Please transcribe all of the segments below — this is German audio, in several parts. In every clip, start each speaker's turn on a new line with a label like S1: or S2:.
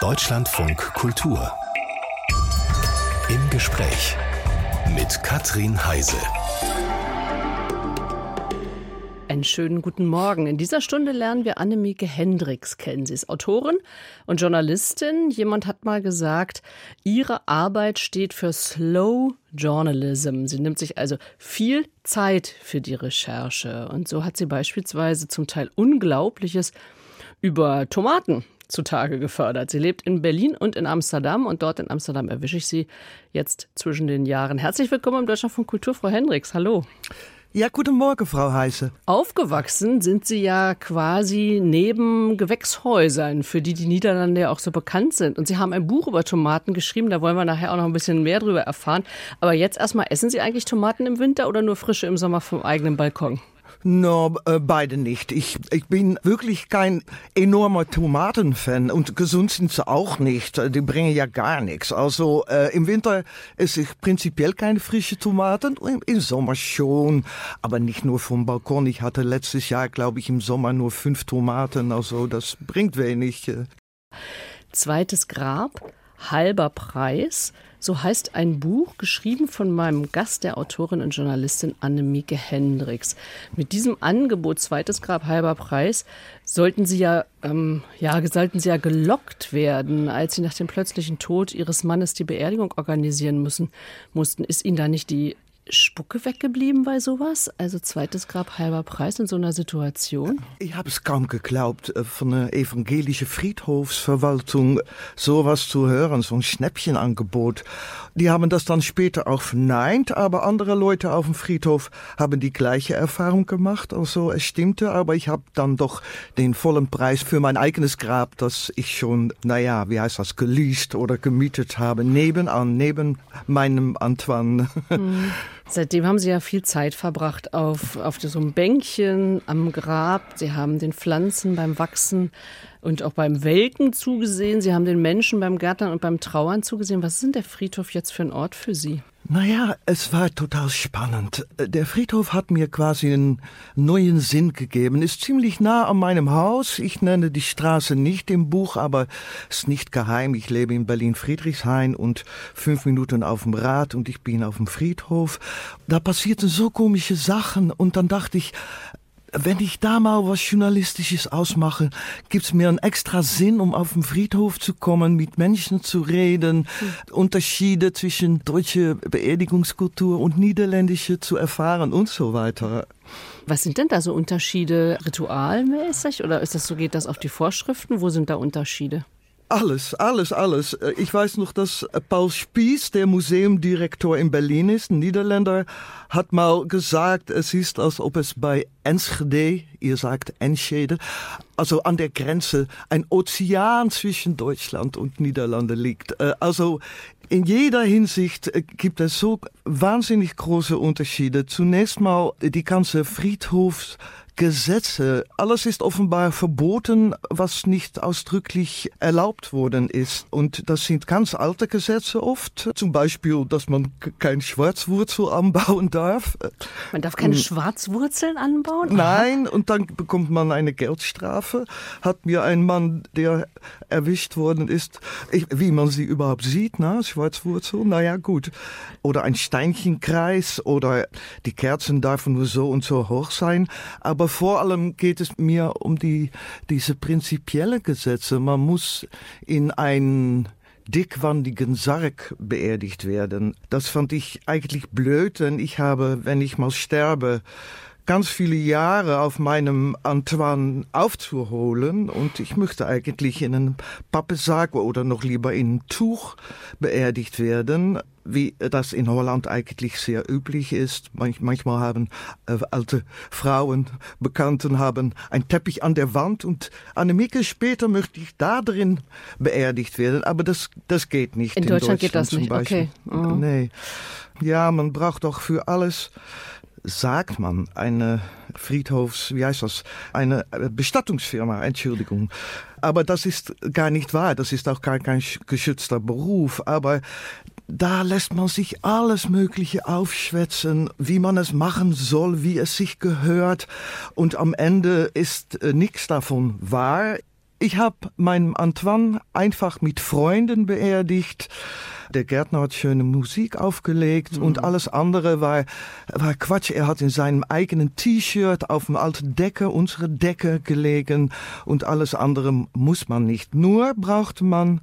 S1: Deutschlandfunk Kultur. Im Gespräch mit Katrin Heise.
S2: Einen schönen guten Morgen. In dieser Stunde lernen wir Annemieke Hendricks kennen. Sie ist Autorin und Journalistin. Jemand hat mal gesagt, ihre Arbeit steht für Slow Journalism. Sie nimmt sich also viel Zeit für die Recherche. Und so hat sie beispielsweise zum Teil Unglaubliches über Tomaten zutage gefördert. Sie lebt in Berlin und in Amsterdam und dort in Amsterdam erwische ich sie jetzt zwischen den Jahren. Herzlich willkommen im Deutschland von Kultur, Frau Hendricks. Hallo.
S3: Ja, guten Morgen, Frau Heise.
S2: Aufgewachsen sind Sie ja quasi neben Gewächshäusern, für die die Niederlande ja auch so bekannt sind. Und Sie haben ein Buch über Tomaten geschrieben, da wollen wir nachher auch noch ein bisschen mehr drüber erfahren. Aber jetzt erstmal, essen Sie eigentlich Tomaten im Winter oder nur frische im Sommer vom eigenen Balkon?
S3: No, äh, beide nicht. Ich, ich bin wirklich kein enormer Tomatenfan und gesund sind sie auch nicht. Die bringen ja gar nichts. Also äh, im Winter esse ich prinzipiell keine frische Tomaten, im, im Sommer schon, aber nicht nur vom Balkon. Ich hatte letztes Jahr, glaube ich, im Sommer nur fünf Tomaten. Also das bringt wenig.
S2: Zweites Grab, halber Preis. So heißt ein Buch, geschrieben von meinem Gast, der Autorin und Journalistin Annemieke Hendricks. Mit diesem Angebot, zweites Grab, halber Preis, sollten Sie ja, ähm, ja, sollten Sie ja gelockt werden, als Sie nach dem plötzlichen Tod Ihres Mannes die Beerdigung organisieren müssen, mussten. Ist Ihnen da nicht die Spucke weggeblieben bei sowas? Also zweites Grab halber Preis in so einer Situation?
S3: Ich habe es kaum geglaubt, äh, von der evangelischen Friedhofsverwaltung sowas zu hören, so ein Schnäppchenangebot. Die haben das dann später auch verneint, aber andere Leute auf dem Friedhof haben die gleiche Erfahrung gemacht. Also es stimmte, aber ich habe dann doch den vollen Preis für mein eigenes Grab, das ich schon, naja, wie heißt das, geleast oder gemietet habe, nebenan, neben meinem Antoine.
S2: Hm. Seitdem haben Sie ja viel Zeit verbracht auf, auf so einem Bänkchen am Grab. Sie haben den Pflanzen beim Wachsen und auch beim Welken zugesehen. Sie haben den Menschen beim Gärtnern und beim Trauern zugesehen. Was ist denn der Friedhof jetzt für ein Ort für Sie?
S3: Naja, es war total spannend. Der Friedhof hat mir quasi einen neuen Sinn gegeben. Ist ziemlich nah an meinem Haus. Ich nenne die Straße nicht im Buch, aber ist nicht geheim. Ich lebe in Berlin-Friedrichshain und fünf Minuten auf dem Rad und ich bin auf dem Friedhof. Da passierten so komische Sachen und dann dachte ich, wenn ich da mal was Journalistisches ausmache, gibt's mir einen extra Sinn, um auf den Friedhof zu kommen, mit Menschen zu reden, mhm. Unterschiede zwischen deutsche Beerdigungskultur und niederländische zu erfahren und so weiter.
S2: Was sind denn da so Unterschiede ritualmäßig oder ist das so, geht das auf die Vorschriften? Wo sind da Unterschiede?
S3: Alles, alles, alles. Äh, ich weiß noch, dass äh, Paul Spies, der Museumdirektor in Berlin ist, ein Niederländer, hat mal gesagt, es ist, als ob es bei Enschede, ihr sagt Enschede, also an der Grenze ein Ozean zwischen Deutschland und Niederlande liegt. Äh, also in jeder Hinsicht gibt es so wahnsinnig große Unterschiede. Zunächst mal die ganze Friedhofs Gesetze. Alles ist offenbar verboten, was nicht ausdrücklich erlaubt worden ist. Und das sind ganz alte Gesetze oft. Zum Beispiel, dass man kein Schwarzwurzel anbauen darf.
S2: Man darf keine hm. Schwarzwurzeln anbauen?
S3: Nein, und dann bekommt man eine Geldstrafe. Hat mir ein Mann, der erwischt worden ist, ich, wie man sie überhaupt sieht, na, Schwarzwurzel, naja, gut. Oder ein Steinchenkreis oder die Kerzen dürfen nur so und so hoch sein. Aber vor allem geht es mir um die, diese prinzipielle Gesetze. Man muss in einen dickwandigen Sarg beerdigt werden. Das fand ich eigentlich blöd, denn ich habe, wenn ich mal sterbe, ganz viele Jahre auf meinem Antoine aufzuholen und ich möchte eigentlich in einem Pappesarg oder noch lieber in einem Tuch beerdigt werden wie das in Holland eigentlich sehr üblich ist. manchmal haben äh, alte Frauen, Bekannten haben ein Teppich an der Wand und Annemieke später möchte ich da drin beerdigt werden, aber das, das geht nicht.
S2: In, in Deutschland, Deutschland, geht das nicht,
S3: okay. Oh. Nee. Ja, man braucht doch für alles sagt man eine Friedhofs, wie heißt das, eine äh, Bestattungsfirma, Entschuldigung. Aber das ist gar nicht wahr, das ist auch gar kein geschützter Beruf. Aber da lässt man sich alles Mögliche aufschwätzen, wie man es machen soll, wie es sich gehört. Und am Ende ist äh, nichts davon wahr. ich habe meinen Antoine einfach mit Freunden beerdigt. Der Gärtner hat schöne Musik aufgelegt mhm. und alles andere war, war Quatsch. Er hat in seinem eigenen T-Shirt auf dem alten Decke, unsere Decke gelegen und alles andere muss man nicht. Nur brauchte man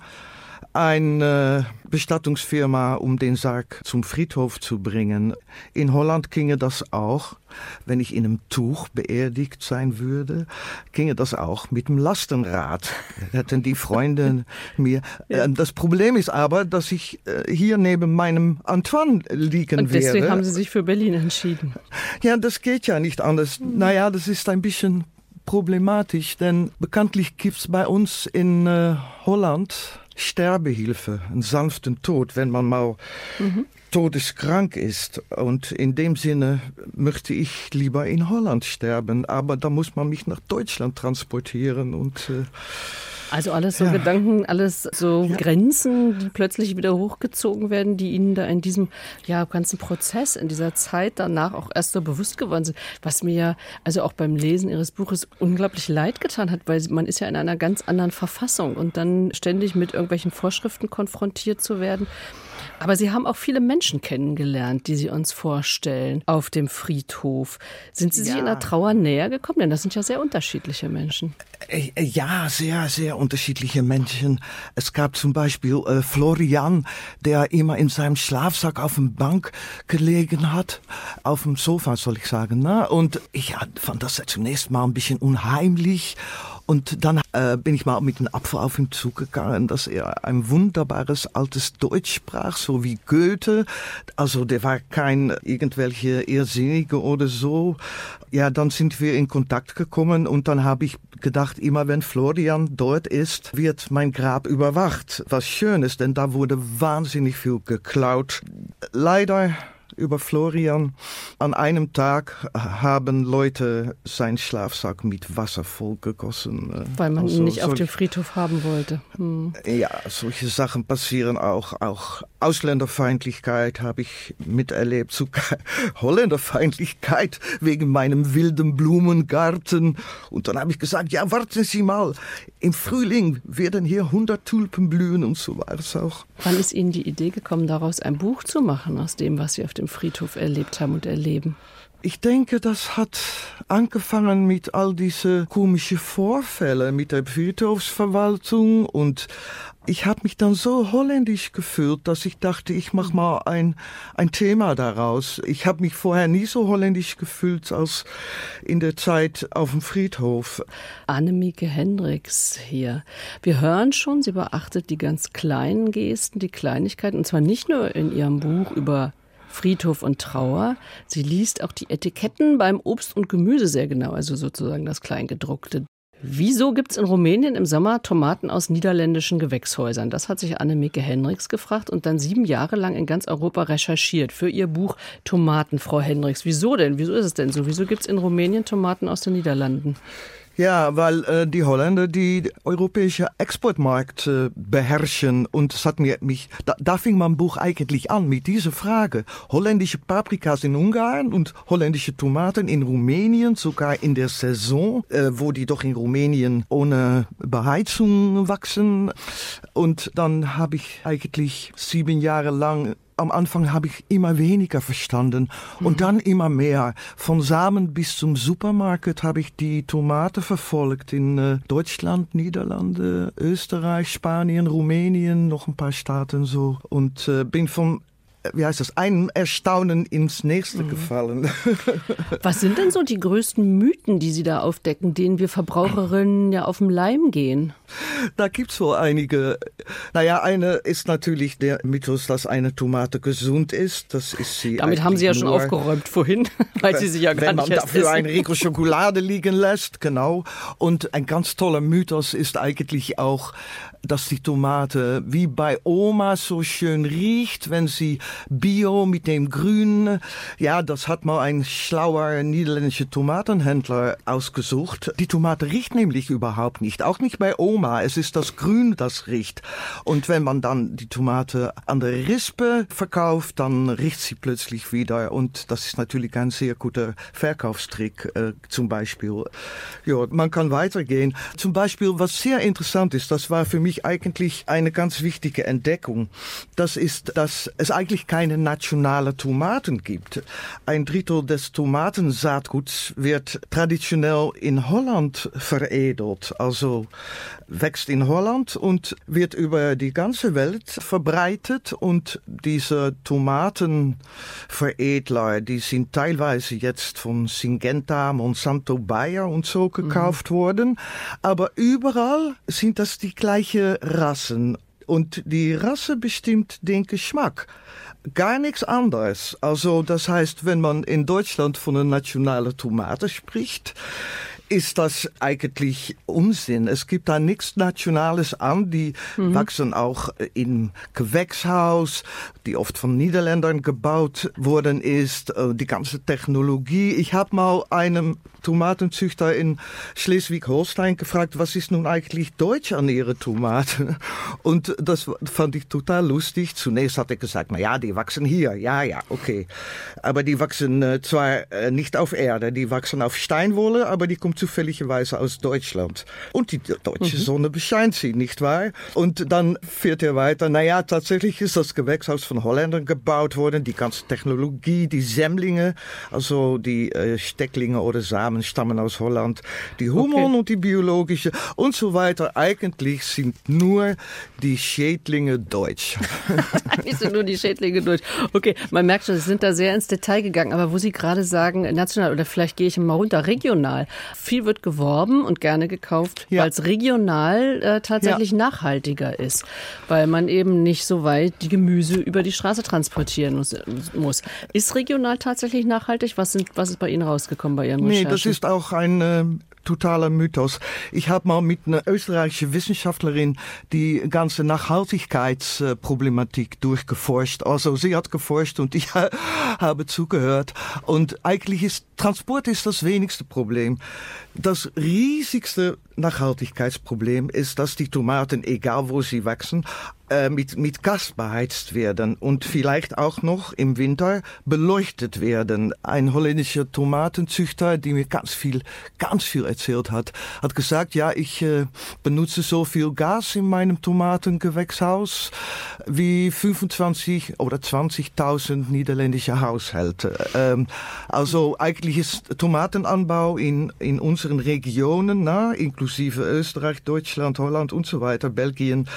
S3: eine Bestattungsfirma, um den Sarg zum Friedhof zu bringen. In Holland ginge das auch, wenn ich in einem Tuch beerdigt sein würde, ginge das auch mit dem Lastenrad. Hätten die Freunde mir. Ja. Äh, das Problem ist aber, dass ich äh, hier neben meinem Antoine liegen
S2: Und deswegen
S3: wäre.
S2: haben Sie sich für Berlin entschieden.
S3: Ja, das geht ja nicht anders. Mhm. Naja, das ist ein bisschen problematisch, denn bekanntlich gibt's bei uns in äh, Holland Sterbehilfe, einen sanften Tod, wenn man mal mhm. Todeskrank ist. Und in dem Sinne möchte ich lieber in Holland sterben, aber da muss man mich nach Deutschland transportieren und äh,
S2: also alles so ja. Gedanken, alles so ja. Grenzen, die plötzlich wieder hochgezogen werden, die Ihnen da in diesem ja, ganzen Prozess, in dieser Zeit danach auch erst so bewusst geworden sind. Was mir ja also auch beim Lesen Ihres Buches unglaublich leid getan hat, weil man ist ja in einer ganz anderen Verfassung und dann ständig mit irgendwelchen Vorschriften konfrontiert zu werden. Aber Sie haben auch viele Menschen kennengelernt, die Sie uns vorstellen auf dem Friedhof. Sind Sie ja. sich in der Trauer näher gekommen? Denn das sind ja sehr unterschiedliche Menschen.
S3: Äh, äh, ja, sehr, sehr unterschiedliche Menschen. Es gab zum Beispiel äh, Florian, der immer in seinem Schlafsack auf dem Bank gelegen hat, auf dem Sofa soll ich sagen. Ne? Und ich fand das zunächst mal ein bisschen unheimlich. Und dann äh, bin ich mal mit dem Apfel auf ihn zugegangen, dass er ein wunderbares altes Deutsch sprach, so wie Goethe. Also der war kein irgendwelche Irrsinnige oder so. Ja, dann sind wir in Kontakt gekommen und dann habe ich gedacht, immer wenn Florian dort ist, wird mein Grab überwacht. Was schön ist, denn da wurde wahnsinnig viel geklaut. Leider über Florian. An einem Tag haben Leute seinen Schlafsack mit Wasser vollgegossen.
S2: Äh, Weil man also ihn nicht auf dem Friedhof haben wollte. Hm.
S3: Ja, solche Sachen passieren auch. Auch Ausländerfeindlichkeit habe ich miterlebt, sogar Holländerfeindlichkeit wegen meinem wilden Blumengarten. Und dann habe ich gesagt, ja, warten Sie mal, im Frühling werden hier 100 Tulpen blühen und so war es auch.
S2: Wann ist Ihnen die Idee gekommen, daraus ein Buch zu machen, aus dem, was Sie auf dem Friedhof erlebt haben und erleben?
S3: Ich denke, das hat angefangen mit all diese komische Vorfälle mit der Friedhofsverwaltung und ich habe mich dann so holländisch gefühlt, dass ich dachte, ich mache mal ein, ein Thema daraus. Ich habe mich vorher nie so holländisch gefühlt als in der Zeit auf dem Friedhof.
S2: Annemieke Hendricks hier. Wir hören schon, sie beachtet die ganz kleinen Gesten, die Kleinigkeiten, und zwar nicht nur in ihrem Buch über Friedhof und Trauer. Sie liest auch die Etiketten beim Obst und Gemüse sehr genau, also sozusagen das Kleingedruckte. Wieso gibt es in Rumänien im Sommer Tomaten aus niederländischen Gewächshäusern? Das hat sich Annemieke Hendricks gefragt und dann sieben Jahre lang in ganz Europa recherchiert für ihr Buch Tomaten, Frau Hendricks. Wieso denn? Wieso ist es denn so? Wieso gibt es in Rumänien Tomaten aus den Niederlanden?
S3: Ja, weil äh, die Holländer die europäische Exportmarkt äh, beherrschen und es hat mir mich da, da fing mein Buch eigentlich an mit dieser Frage. Holländische Paprikas in Ungarn und holländische Tomaten in Rumänien, sogar in der Saison, äh, wo die doch in Rumänien ohne Beheizung wachsen. Und dann habe ich eigentlich sieben Jahre lang am Anfang habe ich immer weniger verstanden und mhm. dann immer mehr. Von Samen bis zum Supermarkt habe ich die Tomate verfolgt in äh, Deutschland, Niederlande, Österreich, Spanien, Rumänien, noch ein paar Staaten so und äh, bin von wie heißt das, einem Erstaunen ins nächste mhm. gefallen.
S2: Was sind denn so die größten Mythen, die Sie da aufdecken, denen wir Verbraucherinnen ja auf den Leim gehen?
S3: Da gibt es wohl einige. Naja, eine ist natürlich der Mythos, dass eine Tomate gesund ist. Das ist sie.
S2: Damit haben Sie ja schon aufgeräumt vorhin, weil Sie sie ja gar
S3: wenn
S2: nicht
S3: man dafür
S2: essen.
S3: ein Rico Schokolade liegen lässt, genau. Und ein ganz toller Mythos ist eigentlich auch, dass die Tomate wie bei Oma so schön riecht, wenn sie Bio mit dem Grün. Ja, das hat mal ein schlauer niederländischer Tomatenhändler ausgesucht. Die Tomate riecht nämlich überhaupt nicht, auch nicht bei Oma. Es ist das Grün, das riecht. Und wenn man dann die Tomate an der Rispe verkauft, dann riecht sie plötzlich wieder. Und das ist natürlich ein sehr guter Verkaufstrick, äh, zum Beispiel. Ja, man kann weitergehen. Zum Beispiel, was sehr interessant ist, das war für mich eigentlich eine ganz wichtige Entdeckung. Das ist, dass es eigentlich keine nationale Tomaten gibt. Ein Drittel des Tomatensaatguts wird traditionell in Holland veredelt. Also wächst in Holland und wird über die ganze Welt verbreitet und diese Tomatenveredler, die sind teilweise jetzt von Syngenta, Monsanto, Bayer und so gekauft mhm. worden, aber überall sind das die gleiche Rassen und die Rasse bestimmt den Geschmack gar nichts anderes. Also das heißt, wenn man in Deutschland von einer nationalen Tomate spricht, ist das eigentlich Unsinn. Es gibt da nichts Nationales an. Die mhm. wachsen auch im Gewächshaus, die oft von Niederländern gebaut worden ist. Äh, die ganze Technologie. Ich habe mal einem Tomatenzüchter in Schleswig-Holstein gefragt, was ist nun eigentlich deutsch an ihre Tomaten? Und das fand ich total lustig. Zunächst hat er gesagt, na ja, die wachsen hier. Ja, ja, okay. Aber die wachsen äh, zwar äh, nicht auf Erde, die wachsen auf Steinwolle, aber die kommt zufälligerweise aus Deutschland. Und die deutsche mhm. Sonne bescheint sie, nicht wahr? Und dann fährt er weiter. Naja, tatsächlich ist das Gewächshaus von Holländern gebaut worden. Die ganze Technologie, die Sämlinge, also die äh, Stecklinge oder Samen stammen aus Holland. Die Hormone okay. und die biologische und so weiter. Eigentlich sind nur die Schädlinge deutsch.
S2: Eigentlich sind nur die Schädlinge deutsch. Okay, man merkt schon, Sie sind da sehr ins Detail gegangen. Aber wo Sie gerade sagen, national oder vielleicht gehe ich mal runter, regional viel wird geworben und gerne gekauft, ja. weil es regional äh, tatsächlich ja. nachhaltiger ist, weil man eben nicht so weit die Gemüse über die Straße transportieren muss. Ist regional tatsächlich nachhaltig? Was, sind, was ist bei Ihnen rausgekommen bei Ihren
S3: Recherchen? Das ist auch ein äh, totaler Mythos. Ich habe mal mit einer österreichischen Wissenschaftlerin die ganze Nachhaltigkeitsproblematik durchgeforscht. Also sie hat geforscht und ich habe zugehört. Und eigentlich ist Transport ist das wenigste Problem. Das riesigste Nachhaltigkeitsproblem ist, dass die Tomaten, egal wo sie wachsen, äh, mit, mit Gas beheizt werden und vielleicht auch noch im Winter beleuchtet werden. Ein holländischer Tomatenzüchter, die mir ganz viel, ganz viel erzählt hat, hat gesagt, ja, ich äh, benutze so viel Gas in meinem Tomatengewächshaus wie 25 oder 20.000 niederländische Haushalte. Ähm, also eigentlich ist Tomatenanbau in, in unseren Regionen, na, inklusive Österreich, Deutschland, Holland und so weiter, Belgien,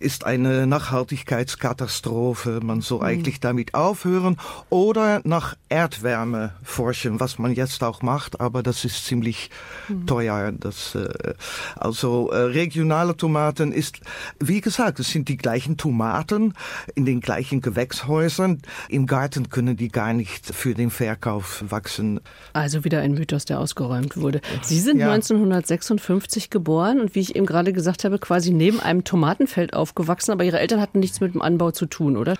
S3: ist eine Nachhaltigkeitskatastrophe. Man soll mhm. eigentlich damit aufhören oder nach Erdwärme forschen, was man jetzt auch macht, aber das ist ziemlich mhm. Teuer. Das, äh, also äh, regionale Tomaten ist, wie gesagt, es sind die gleichen Tomaten in den gleichen Gewächshäusern. Im Garten können die gar nicht für den Verkauf wachsen.
S2: Also wieder ein Mythos, der ausgeräumt wurde. Sie sind ja. 1956 geboren und wie ich eben gerade gesagt habe, quasi neben einem Tomatenfeld aufgewachsen, aber Ihre Eltern hatten nichts mit dem Anbau zu tun, oder?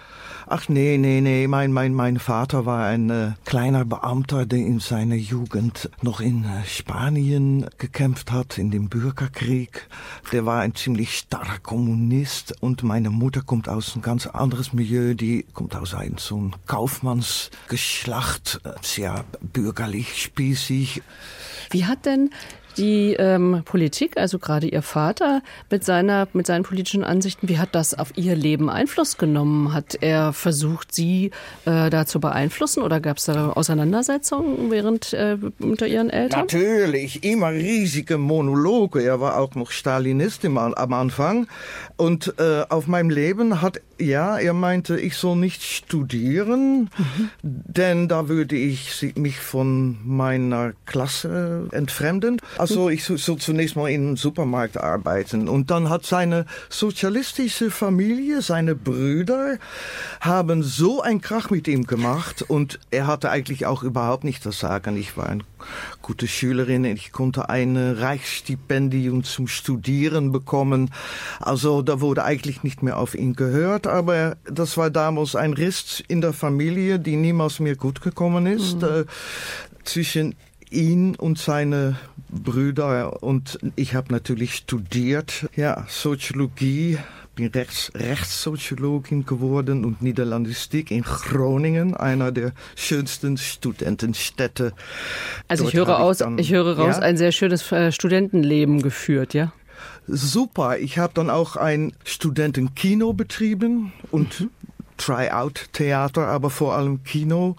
S3: Ach nee, nee, nee. Mein, mein, mein Vater war ein äh, kleiner Beamter, der in seiner Jugend noch in äh, Spanien gekämpft hat, in dem Bürgerkrieg. Der war ein ziemlich starrer Kommunist und meine Mutter kommt aus ein ganz anderes Milieu. Die kommt aus einem so einem Kaufmannsgeschlacht, äh, sehr bürgerlich, spießig.
S2: Wie hat denn die ähm, Politik, also gerade Ihr Vater mit seiner mit seinen politischen Ansichten, wie hat das auf Ihr Leben Einfluss genommen? Hat er versucht, Sie äh, da zu beeinflussen oder gab es da Auseinandersetzungen während äh, unter Ihren Eltern?
S3: Natürlich, immer riesige Monologe. Er war auch noch Stalinist im, am Anfang und äh, auf meinem Leben hat ja, er meinte, ich soll nicht studieren, mhm. denn da würde ich mich von meiner Klasse entfremden. Also ich soll zunächst mal im Supermarkt arbeiten. Und dann hat seine sozialistische Familie, seine Brüder, haben so ein Krach mit ihm gemacht. Und er hatte eigentlich auch überhaupt nicht das Sagen. Ich war eine gute Schülerin. Ich konnte ein Reichsstipendium zum Studieren bekommen. Also da wurde eigentlich nicht mehr auf ihn gehört. Aber das war damals ein Riss in der Familie, die niemals mehr gut gekommen ist. Mhm. Äh, zwischen ihn und seine Brüder und ich habe natürlich studiert, ja, Soziologie, bin Rechts, Rechtssoziologin geworden und Niederlandistik in Groningen, einer der schönsten Studentenstädte.
S2: Also Dort ich höre aus, dann, ich höre raus, ja? ein sehr schönes äh, Studentenleben geführt, ja?
S3: Super. Ich habe dann auch ein Studentenkino betrieben und mhm. Try-out-Theater, aber vor allem Kino.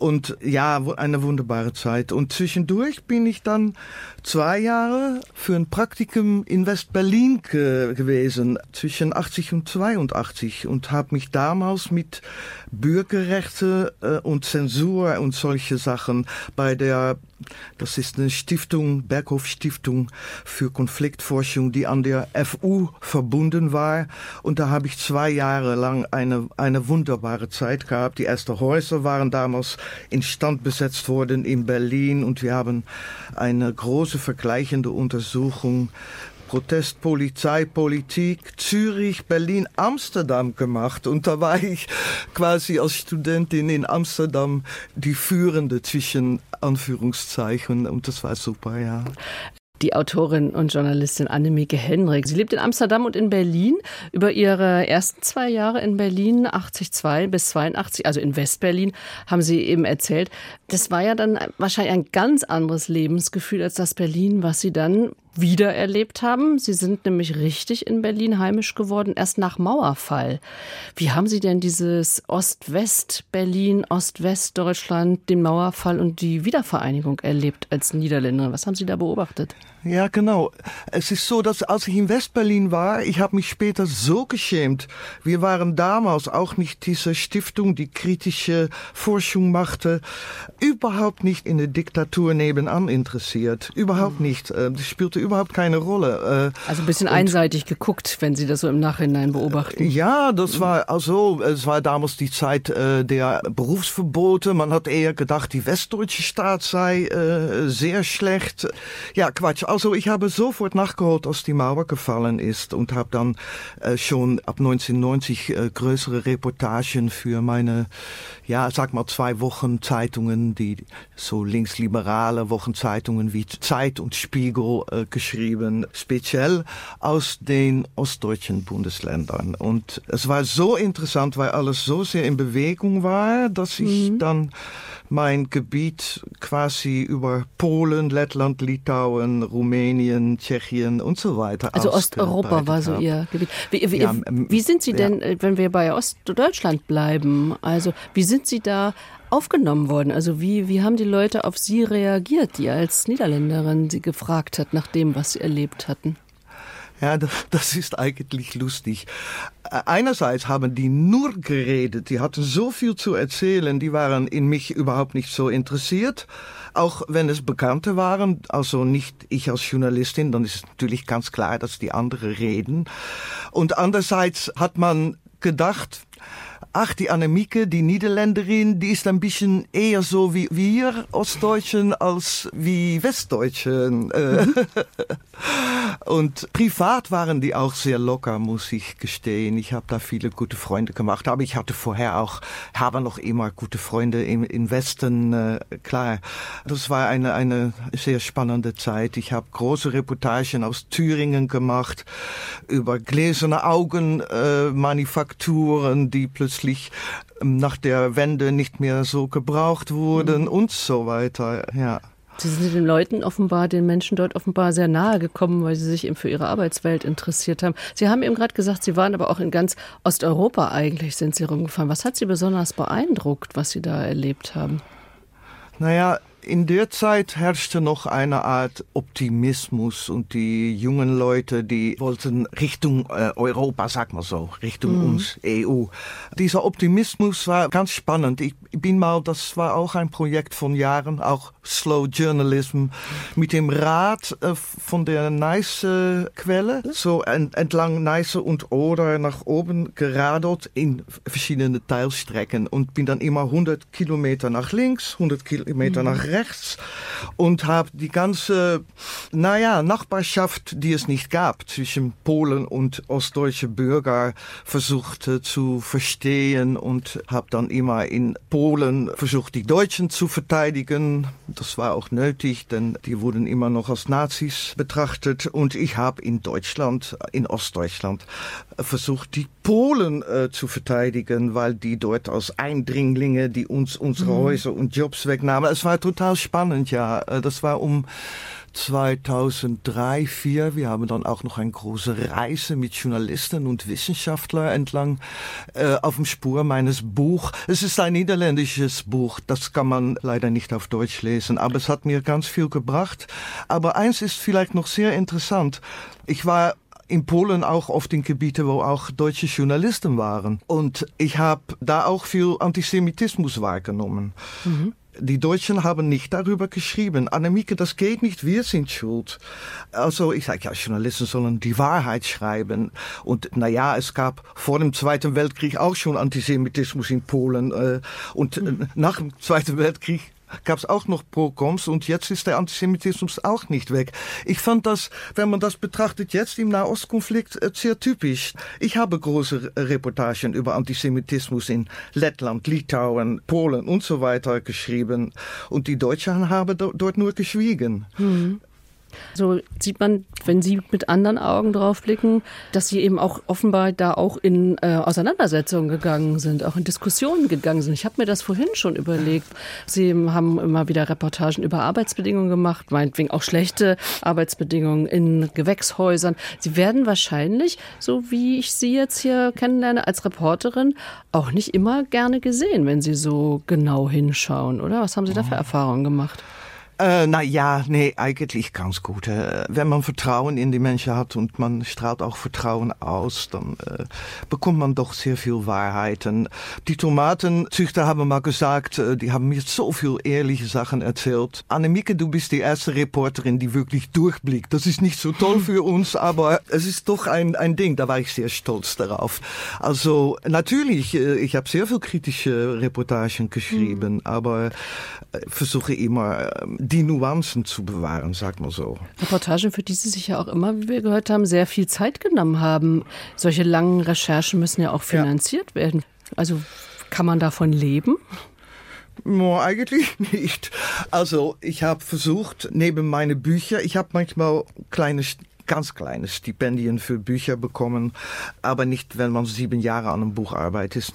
S3: Und ja, eine wunderbare Zeit. Und zwischendurch bin ich dann zwei Jahre für ein Praktikum in West-Berlin ge gewesen, zwischen 80 und 82 und habe mich damals mit Bürgerrechte äh, und Zensur und solche Sachen bei der, das ist eine Stiftung, Berghof Stiftung für Konfliktforschung, die an der FU verbunden war. Und da habe ich zwei Jahre lang eine, eine wunderbare Zeit gehabt. Die ersten Häuser waren damals instand besetzt worden in Berlin und wir haben eine große vergleichende Untersuchung Protest, Polizei, Politik, Zürich, Berlin, Amsterdam gemacht. Und da war ich quasi als Studentin in Amsterdam die Führende zwischen Anführungszeichen. Und das war super, ja
S2: die Autorin und Journalistin Annemieke Henrik. Sie lebt in Amsterdam und in Berlin. Über ihre ersten zwei Jahre in Berlin, 82 bis 82, also in Westberlin, haben Sie eben erzählt. Das war ja dann wahrscheinlich ein ganz anderes Lebensgefühl als das Berlin, was Sie dann wiedererlebt haben. Sie sind nämlich richtig in Berlin heimisch geworden, erst nach Mauerfall. Wie haben Sie denn dieses Ost-West-Berlin, Ost-West-Deutschland, den Mauerfall und die Wiedervereinigung erlebt als Niederländer? Was haben Sie da beobachtet?
S3: Ja, genau. Es ist so, dass als ich in Westberlin war, ich habe mich später so geschämt. Wir waren damals auch nicht diese Stiftung, die kritische Forschung machte, überhaupt nicht in der Diktatur nebenan interessiert. Überhaupt mhm. nicht. Äh, das spielte überhaupt keine Rolle.
S2: Äh, also ein bisschen Und, einseitig geguckt, wenn Sie das so im Nachhinein beobachten.
S3: Ja, das war also, es war damals die Zeit äh, der Berufsverbote. Man hat eher gedacht, die westdeutsche Staat sei sehr schlecht. Ja, Quatsch also ich habe sofort nachgeholt, als die Mauer gefallen ist und habe dann äh, schon ab 1990 äh, größere Reportagen für meine, ja, sag mal zwei Wochen Zeitungen, die so linksliberale Wochenzeitungen wie Zeit und Spiegel äh, geschrieben, speziell aus den ostdeutschen Bundesländern. Und es war so interessant, weil alles so sehr in Bewegung war, dass ich mhm. dann mein Gebiet quasi über Polen, Lettland, Litauen, Rumänien, Tschechien und so weiter.
S2: Also Osteuropa war so Ihr Gebiet. Wie, wie, ja, ähm, wie sind Sie denn, ja. Äh, wenn wir bei Ostdeutschland bleiben, also wie sind Sie da aufgenommen worden? Also wie, wie haben die Leute auf Sie reagiert, die als Niederländerin Sie gefragt hat nach dem, was Sie erlebt hatten?
S3: Ja, das ist eigentlich lustig. Einerseits haben die nur geredet, die hatten so viel zu erzählen, die waren in mich überhaupt nicht so interessiert. Auch wenn es Bekannte waren, also nicht ich als Journalistin, dann ist natürlich ganz klar, dass die anderen reden. Und andererseits hat man gedacht, ach, die Annemieke, die Niederländerin, die ist ein bisschen eher so wie wir Ostdeutschen als wie Westdeutschen. Mhm. Und privat waren die auch sehr locker, muss ich gestehen. Ich habe da viele gute Freunde gemacht, aber ich hatte vorher auch, habe noch immer gute Freunde im, im Westen. Äh, klar, das war eine, eine sehr spannende Zeit. Ich habe große Reportagen aus Thüringen gemacht über gläserne Augenmanufakturen, äh, die plötzlich ähm, nach der Wende nicht mehr so gebraucht wurden mhm. und so weiter. Ja.
S2: Sie sind den Leuten offenbar, den Menschen dort offenbar sehr nahe gekommen, weil sie sich eben für ihre Arbeitswelt interessiert haben. Sie haben eben gerade gesagt, Sie waren aber auch in ganz Osteuropa eigentlich, sind Sie rumgefahren. Was hat Sie besonders beeindruckt, was Sie da erlebt haben?
S3: Naja, in der Zeit herrschte noch eine Art Optimismus und die jungen Leute, die wollten Richtung äh, Europa, sag mal so, Richtung mhm. uns, EU. Dieser Optimismus war ganz spannend. Ich bin mal, das war auch ein Projekt von Jahren, auch Slow Journalism, mit dem Rad äh, von der Neiße-Quelle, so entlang Neiße und Oder nach oben geradelt in verschiedene Teilstrecken und bin dann immer 100 Kilometer nach links, 100 Kilometer mhm. nach rechts und habe die ganze, naja, Nachbarschaft, die es nicht gab zwischen Polen und ostdeutsche Bürger versucht äh, zu verstehen und habe dann immer in Polen versucht, die Deutschen zu verteidigen. Das war auch nötig, denn die wurden immer noch als Nazis betrachtet und ich habe in Deutschland, in Ostdeutschland, versucht, die Polen äh, zu verteidigen, weil die dort als Eindringlinge, die uns unsere mhm. Häuser und Jobs wegnahmen. Es war total spannend, ja. Äh, das war um 2003, 2004. Wir haben dann auch noch eine große Reise mit Journalisten und Wissenschaftlern entlang äh, auf dem Spur meines Buch. Es ist ein niederländisches Buch, das kann man leider nicht auf Deutsch lesen, aber es hat mir ganz viel gebracht. Aber eins ist vielleicht noch sehr interessant. Ich war in Polen auch oft in Gebiete, wo auch deutsche Journalisten waren. Und ich habe da auch viel Antisemitismus wahrgenommen. Mhm. Die Deutschen haben nicht darüber geschrieben. Annemieke, das geht nicht, wir sind schuld. Also ich sage, ja, Journalisten sollen die Wahrheit schreiben. Und na ja, es gab vor dem Zweiten Weltkrieg auch schon Antisemitismus in Polen. Äh, und mhm. nach dem Zweiten Weltkrieg gab es auch noch Prokoms und jetzt ist der Antisemitismus auch nicht weg. Ich fand das, wenn man das betrachtet, jetzt im Nahostkonflikt äh, sehr typisch. Ich habe große Reportagen über Antisemitismus in Lettland, Litauen, Polen und so weiter geschrieben und die Deutschen haben dort nur geschwiegen. Mhm.
S2: So sieht man, wenn Sie mit anderen Augen drauf blicken, dass Sie eben auch offenbar da auch in äh, Auseinandersetzungen gegangen sind, auch in Diskussionen gegangen sind. Ich habe mir das vorhin schon überlegt. Sie haben immer wieder Reportagen über Arbeitsbedingungen gemacht, meinetwegen auch schlechte Arbeitsbedingungen in Gewächshäusern. Sie werden wahrscheinlich, so wie ich Sie jetzt hier kennenlerne, als Reporterin auch nicht immer gerne gesehen, wenn Sie so genau hinschauen, oder? Was haben Sie da für Erfahrungen gemacht?
S3: Äh, na ja, nee, eigentlich ganz gut. Äh, wenn man Vertrauen in die Menschen hat und man strahlt auch Vertrauen aus, dann äh, bekommt man doch sehr viel Wahrheiten. Die Tomatenzüchter haben mal gesagt, äh, die haben mir so viel ehrliche Sachen erzählt. Annemieke, du bist die erste Reporterin, die wirklich durchblickt. Das ist nicht so toll für uns, aber es ist doch ein, ein Ding. Da war ich sehr stolz darauf. Also natürlich, äh, ich habe sehr viel kritische Reportagen geschrieben, mhm. aber versuche immer die Nuancen zu bewahren, sagt man so.
S2: Reportagen, für die Sie sich ja auch immer, wie wir gehört haben, sehr viel Zeit genommen haben. Solche langen Recherchen müssen ja auch finanziert ja. werden. Also kann man davon leben?
S3: No, eigentlich nicht. Also ich habe versucht, neben meine Bücher, ich habe manchmal kleine ganz kleine Stipendien für Bücher bekommen, aber nicht, wenn man sieben Jahre an einem Buch arbeitet.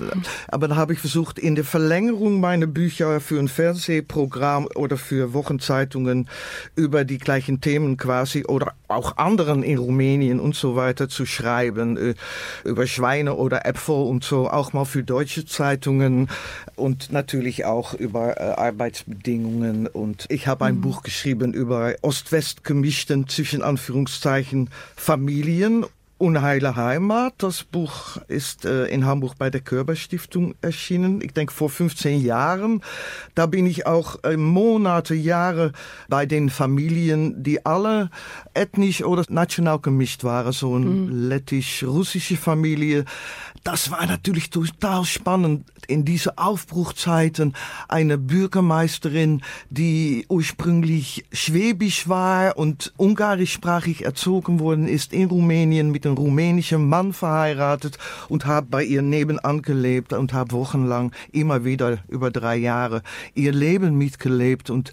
S3: Aber da habe ich versucht, in der Verlängerung meiner Bücher für ein Fernsehprogramm oder für Wochenzeitungen über die gleichen Themen quasi oder auch anderen in Rumänien und so weiter zu schreiben, äh, über Schweine oder Äpfel und so, auch mal für deutsche Zeitungen und natürlich auch über äh, Arbeitsbedingungen. Und ich habe ein mhm. Buch geschrieben über Ost-West gemischten, zwischen Anführungszeichen, zahlreichen Familien Unheile Heimat. Das Buch ist äh, in Hamburg bei der Körperstiftung erschienen. Ich denke vor 15 Jahren. Da bin ich auch äh, Monate, Jahre bei den Familien, die alle ethnisch oder national gemischt waren. So eine mhm. lettisch-russische Familie. Das war natürlich total spannend. In diese Aufbruchzeiten eine Bürgermeisterin, die ursprünglich schwäbisch war und ungarischsprachig erzogen worden ist in Rumänien mit einem rumänischen Mann verheiratet und habe bei ihr nebenan gelebt und habe wochenlang immer wieder über drei Jahre ihr Leben mitgelebt. Und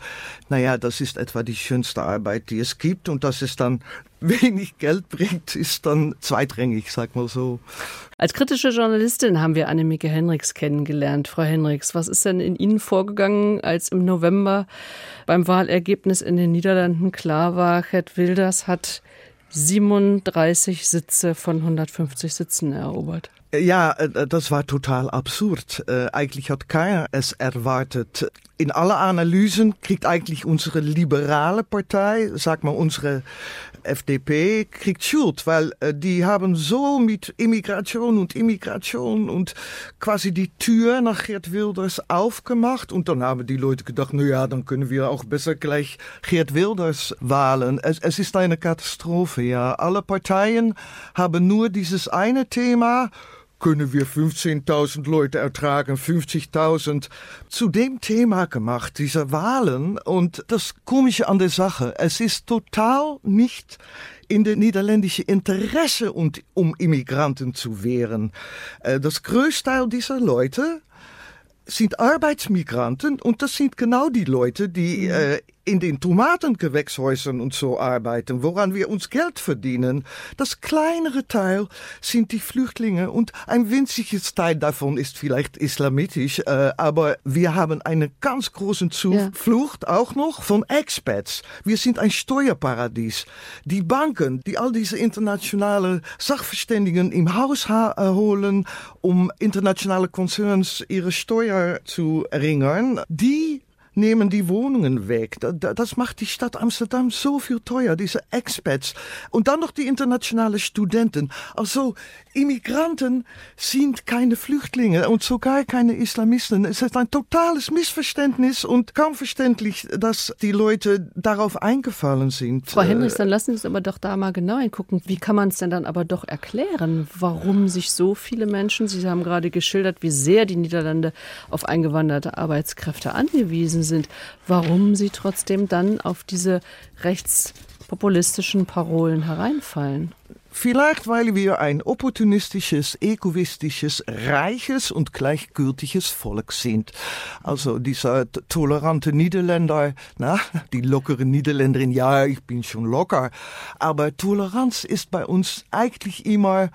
S3: naja, das ist etwa die schönste Arbeit, die es gibt. Und dass es dann wenig Geld bringt, ist dann zweitrangig, sag mal so.
S2: Als kritische Journalistin haben wir Annemieke Henriks kennengelernt. Frau Henriks, was ist denn in Ihnen vorgegangen, als im November beim Wahlergebnis in den Niederlanden klar war, Gerd Wilders hat 37 Sitze von 150 Sitzen erobert.
S3: Ja, äh, das war total absurd. Äh, eigentlich hat keiner es erwartet. In alle Analysen kriegt eigentlich unsere liberale Partei, sag mal unsere FDP, kriegt Schuld, weil äh, die haben so mit Immigration und Immigration und quasi die Tür nach Geert Wilders aufgemacht und dann haben die Leute gedacht, na ja, dann können wir auch besser gleich Geert Wilders wählen. Es, es ist eine Katastrophe, ja. Alle Parteien haben nur dieses eine Thema können wir 15.000 Leute ertragen, 50.000, zu dem Thema gemacht, diese Wahlen. Und das Komische an der Sache, es ist total nicht in der niederländische Interesse, um Immigranten zu wehren. Äh, das größte Teil dieser Leute sind Arbeitsmigranten und das sind genau die Leute, die äh, in den Tomatengewächshäusern und so arbeiten, woran wir uns Geld verdienen. Das kleinere Teil sind die Flüchtlinge und ein winziges Teil davon ist vielleicht islamitisch, äh, aber wir haben einen ganz großen Zuflucht ja. auch noch von Expats. Wir sind ein Steuerparadies. Die Banken, die all diese internationale Sachverständigen im Haus holen, um internationale Konzerns ihre Steuer zu erringern, die nehmen die Wohnungen weg. Das macht die Stadt Amsterdam so viel teuer, diese Expats. Und dann noch die internationalen Studenten. Also Immigranten sind keine Flüchtlinge und sogar keine Islamisten. Es ist ein totales Missverständnis und kaum verständlich, dass die Leute darauf eingefallen sind.
S2: Frau Hendricks, dann lassen Sie uns aber doch da mal genau hingucken. Wie kann man es denn dann aber doch erklären, warum sich so viele Menschen, Sie haben gerade geschildert, wie sehr die Niederlande auf eingewanderte Arbeitskräfte angewiesen sind, warum sie trotzdem dann auf diese rechtspopulistischen Parolen hereinfallen?
S3: Vielleicht, weil wir ein opportunistisches, egoistisches, reiches und gleichgültiges Volk sind. Also dieser tolerante Niederländer, na, die lockere Niederländerin, ja, ich bin schon locker. Aber Toleranz ist bei uns eigentlich immer,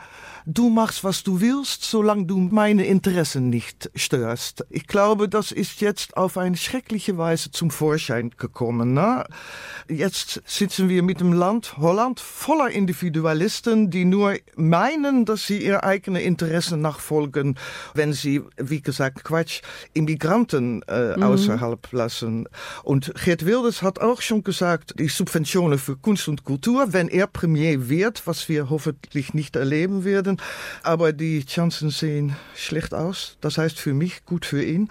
S3: du machst, was du willst, solange du meine Interessen nicht störst. Ich glaube, das ist jetzt auf eine schreckliche Weise zum Vorschein gekommen. Na? Jetzt sitzen wir mit dem Land Holland voller Individualisten die nur meinen, dass sie ihre eigenen Interessen nachfolgen, wenn sie, wie gesagt, Quatsch, Immigranten äh, mhm. außerhalb lassen. Und Geert Wilders hat auch schon gesagt, die Subventionen für Kunst und Kultur, wenn er Premier wird, was wir hoffentlich nicht erleben werden, aber die Chancen sehen schlecht aus. Das heißt für mich gut für ihn.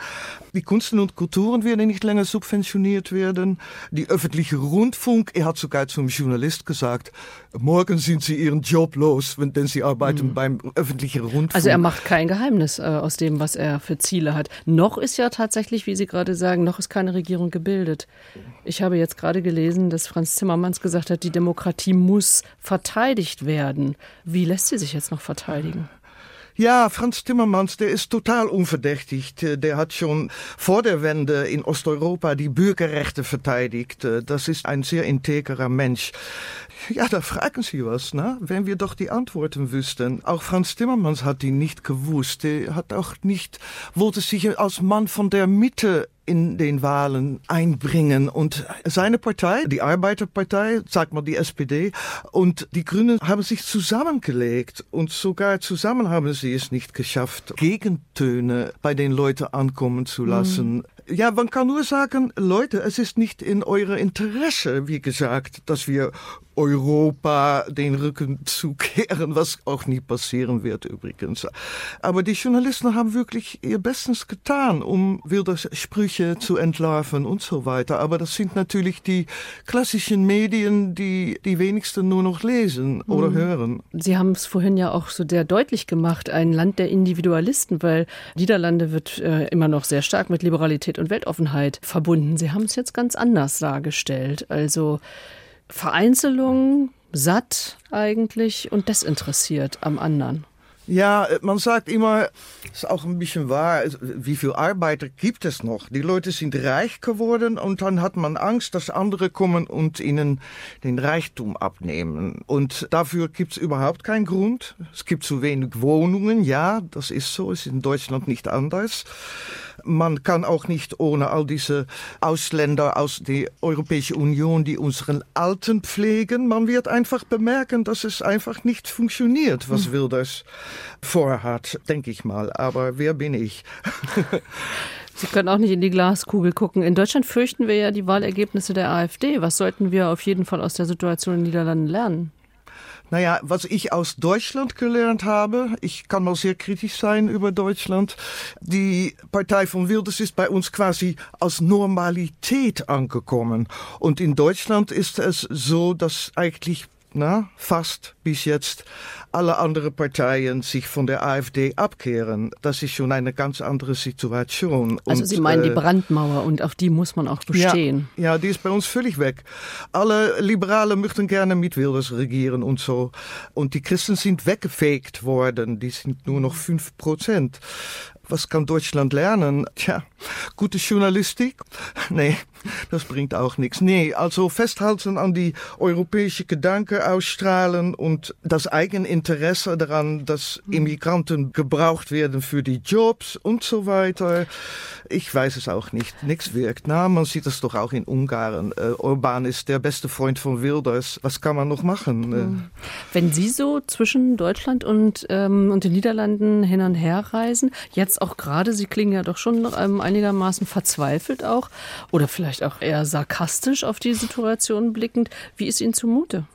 S3: Die Kunsten und Kulturen werden nicht länger subventioniert werden. Die öffentliche Rundfunk, er hat sogar zum Journalist gesagt, morgen sind sie ihren Job los, wenn, denn sie arbeiten mhm. beim öffentlichen Rundfunk.
S2: Also er macht kein Geheimnis äh, aus dem, was er für Ziele hat. Noch ist ja tatsächlich, wie Sie gerade sagen, noch ist keine Regierung gebildet. Ich habe jetzt gerade gelesen, dass Franz Zimmermanns gesagt hat, die Demokratie muss verteidigt werden. Wie lässt sie sich jetzt noch verteidigen?
S3: Ja, Franz Timmermans, der ist total unverdächtigt. Der hat schon vor der Wende in Osteuropa die Bürgerrechte verteidigt. Das ist ein sehr integrer Mensch. Ja, da fragen Sie was, ne? Wenn wir doch die Antworten wüssten. Auch Franz Timmermans hat die nicht gewusst. Er hat auch nicht, wollte sich als Mann von der Mitte in den Wahlen einbringen. Und seine Partei, die Arbeiterpartei, sagt mal die SPD, und die Grünen haben sich zusammengelegt und sogar zusammen haben sie es nicht geschafft, Gegentöne bei den Leuten ankommen zu lassen. Mhm. Ja, man kann nur sagen, Leute, es ist nicht in eurer Interesse, wie gesagt, dass wir Europa den Rücken zukehren, was auch nie passieren wird übrigens. Aber die Journalisten haben wirklich ihr Bestes getan, um Wilders Sprüche zu entlarven und so weiter. Aber das sind natürlich die klassischen Medien, die die wenigsten nur noch lesen oder mhm. hören.
S2: Sie haben es vorhin ja auch so sehr deutlich gemacht, ein Land der Individualisten, weil Niederlande wird äh, immer noch sehr stark mit Liberalität und Weltoffenheit verbunden. Sie haben es jetzt ganz anders dargestellt. Also Vereinzelung, satt eigentlich und desinteressiert am anderen.
S3: Ja, man sagt immer, ist auch ein bisschen wahr, wie viel Arbeiter gibt es noch? Die Leute sind reich geworden und dann hat man Angst, dass andere kommen und ihnen den Reichtum abnehmen. Und dafür gibt es überhaupt keinen Grund. Es gibt zu wenig Wohnungen, ja, das ist so, ist in Deutschland nicht anders man kann auch nicht ohne all diese Ausländer aus der Europäischen Union, die unseren Alten pflegen. Man wird einfach bemerken, dass es einfach nicht funktioniert, was hm. Wilders vorhat, denke ich mal. Aber wer bin ich?
S2: Sie können auch nicht in die Glaskugel gucken. In Deutschland fürchten wir ja die Wahlergebnisse der AfD. Was sollten wir auf jeden Fall aus der Situation in den Niederlanden lernen?
S3: Naja, was ich aus Deutschland gelernt habe, ich kann mal sehr kritisch sein über Deutschland, die Partei von Wilders ist bei uns quasi als Normalität angekommen. Und in Deutschland ist es so, dass eigentlich na, fast bis jetzt alle anderen Parteien sich von der AfD abkehren. Das ist schon eine ganz andere Situation.
S2: Also und, Sie meinen äh, die Brandmauer und auf die muss man auch bestehen.
S3: Ja, ja, die ist bei uns völlig weg. Alle Liberale möchten gerne mit Wilders regieren und so. Und die Christen sind weggefegt worden. Die sind nur noch fünf Prozent. Was kann Deutschland lernen? Tja, gute Journalistik? Nee, das bringt auch nichts. Nee, also festhalten an die europäische Gedanke ausstrahlen und das Eigeninteresse daran, dass Immigranten gebraucht werden für die Jobs und so weiter. Ich weiß es auch nicht. Nichts wirkt. Na, man sieht das doch auch in Ungarn. Äh, Orban ist der beste Freund von Wilders. Was kann man noch machen?
S2: Hm. Wenn Sie so zwischen Deutschland und, ähm, und den Niederlanden hin und her reisen, jetzt auch gerade, Sie klingen ja doch schon ähm, einigermaßen verzweifelt auch oder vielleicht auch eher sarkastisch auf die Situation blickend. Wie ist Ihnen zumute?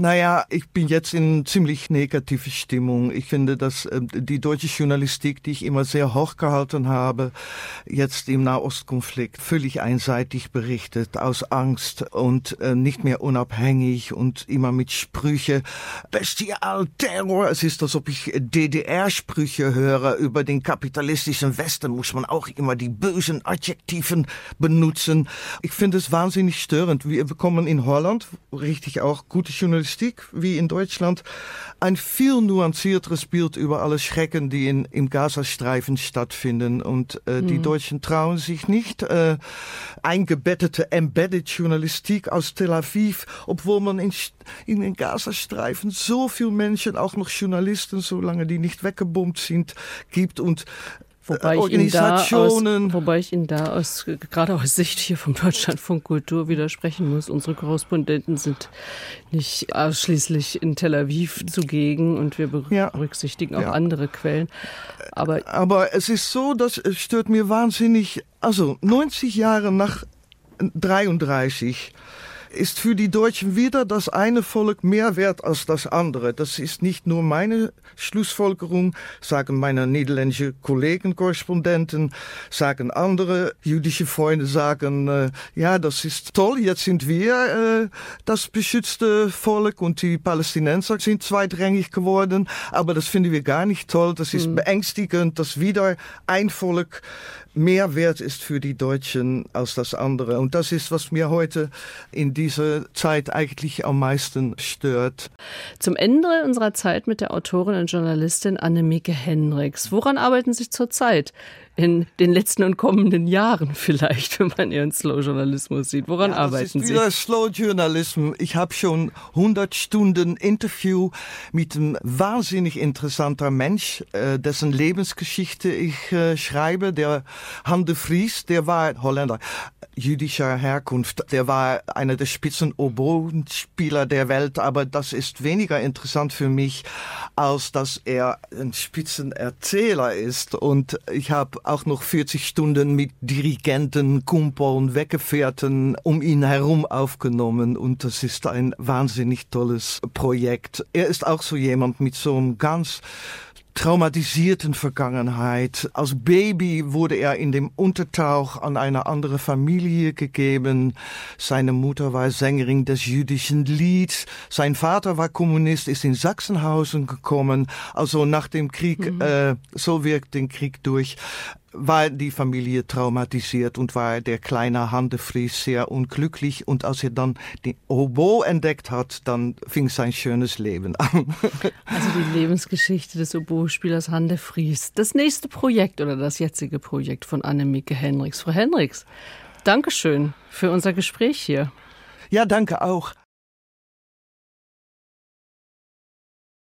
S3: Naja, ich bin jetzt in ziemlich negative Stimmung. Ich finde, dass äh, die deutsche Journalistik, die ich immer sehr hoch gehalten habe, jetzt im Nahostkonflikt völlig einseitig berichtet, aus Angst und äh, nicht mehr unabhängig und immer mit Sprüche. Bestial Terror. Es ist, als ob ich DDR-Sprüche höre über den kapitalistischen Westen, muss man auch immer die bösen Adjektiven benutzen. Ich finde es wahnsinnig störend. Wir bekommen in Holland richtig auch gute Journalistik Journalistik wie in Deutschland ein viel nuancierteres Bild über alle Schrecken, die in, im Gazastreifen stattfinden. Und äh, mhm. die Deutschen trauen sich nicht äh, eingebettete Embedded Journalistik aus Tel Aviv, obwohl man in, in den Gazastreifen so viel Menschen, auch noch Journalisten, solange die nicht weggebombt sind, gibt und
S2: Wobei ich, Organisationen. Aus, wobei ich Ihnen da aus, gerade aus Sicht hier vom Deutschlandfunk Kultur widersprechen muss. Unsere Korrespondenten sind nicht ausschließlich in Tel Aviv zugegen und wir berücksichtigen ja, auch ja. andere Quellen.
S3: Aber, Aber es ist so, das stört mir wahnsinnig. Also 90 Jahre nach 33 ist für die Deutschen wieder das eine Volk mehr wert als das andere. Das ist nicht nur meine Schlussfolgerung, sagen meine niederländische Kollegen, Korrespondenten, sagen andere jüdische Freunde, sagen, äh, ja, das ist toll, jetzt sind wir äh, das beschützte Volk und die Palästinenser sind zweitrangig geworden, aber das finden wir gar nicht toll. Das ist mhm. beängstigend, dass wieder ein Volk mehr wert ist für die Deutschen als das andere. Und das ist, was mir heute in dieser Zeit eigentlich am meisten stört.
S2: Zum Ende unserer Zeit mit der Autorin und Journalistin Annemieke Henriks. Woran arbeiten Sie zurzeit? In den letzten und kommenden Jahren vielleicht, wenn man Ihren Slow-Journalismus sieht? Woran ja, arbeiten Sie?
S3: Slow-Journalismus. Ich habe schon 100 Stunden Interview mit einem wahnsinnig interessanter Mensch, äh, dessen Lebensgeschichte ich äh, schreibe, der Hande Vries, der war Holländer jüdischer Herkunft. Der war einer der spitzen Oboenspieler der Welt, aber das ist weniger interessant für mich, als dass er ein Spitzenerzähler ist. Und ich habe auch noch 40 Stunden mit Dirigenten, Kumpeln, Weggefährten um ihn herum aufgenommen. Und das ist ein wahnsinnig tolles Projekt. Er ist auch so jemand mit so einem ganz traumatisierten Vergangenheit. Als Baby wurde er in dem Untertauch an eine andere Familie gegeben. Seine Mutter war Sängerin des jüdischen Lieds. Sein Vater war Kommunist, ist in Sachsenhausen gekommen. Also nach dem Krieg, mhm. äh, so wirkt den Krieg durch war die Familie traumatisiert und war der kleine Handefries sehr unglücklich. Und als er dann den Oboe entdeckt hat, dann fing sein schönes Leben an.
S2: Also die Lebensgeschichte des Oboe-Spielers Handefries. Das nächste Projekt oder das jetzige Projekt von Annemieke Henriks. Frau Henriks, Dankeschön für unser Gespräch hier.
S3: Ja, danke auch.